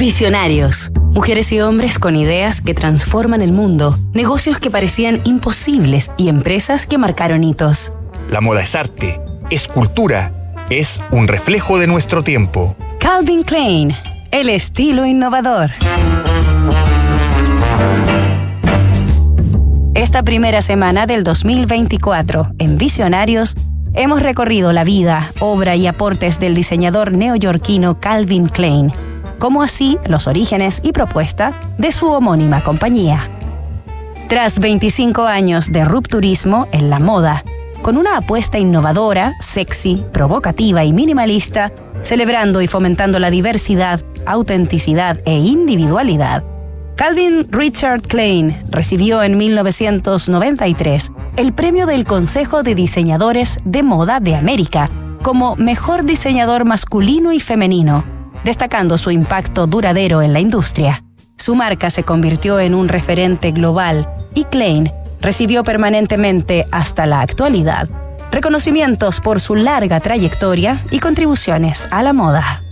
Visionarios. Mujeres y hombres con ideas que transforman el mundo, negocios que parecían imposibles y empresas que marcaron hitos. La moda es arte, es cultura, es un reflejo de nuestro tiempo. Calvin Klein, el estilo innovador. Esta primera semana del 2024, en Visionarios, hemos recorrido la vida, obra y aportes del diseñador neoyorquino Calvin Klein como así los orígenes y propuesta de su homónima compañía. Tras 25 años de rupturismo en la moda, con una apuesta innovadora, sexy, provocativa y minimalista, celebrando y fomentando la diversidad, autenticidad e individualidad, Calvin Richard Klein recibió en 1993 el premio del Consejo de Diseñadores de Moda de América como mejor diseñador masculino y femenino destacando su impacto duradero en la industria. Su marca se convirtió en un referente global y Klein recibió permanentemente hasta la actualidad reconocimientos por su larga trayectoria y contribuciones a la moda.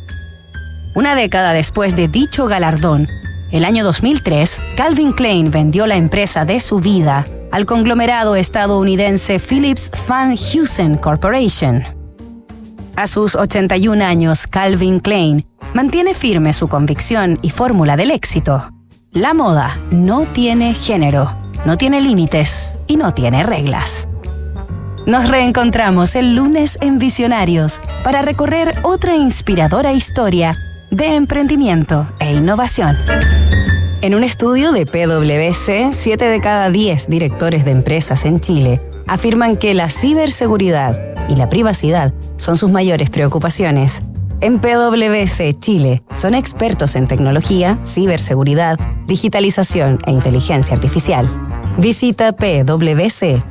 Una década después de dicho galardón, el año 2003, Calvin Klein vendió la empresa de su vida al conglomerado estadounidense Philips Van Heusen Corporation. A sus 81 años, Calvin Klein mantiene firme su convicción y fórmula del éxito. La moda no tiene género, no tiene límites y no tiene reglas. Nos reencontramos el lunes en Visionarios para recorrer otra inspiradora historia de emprendimiento e innovación. En un estudio de PwC, 7 de cada 10 directores de empresas en Chile afirman que la ciberseguridad y la privacidad son sus mayores preocupaciones en PwC Chile son expertos en tecnología, ciberseguridad, digitalización e inteligencia artificial. Visita pwc.cl.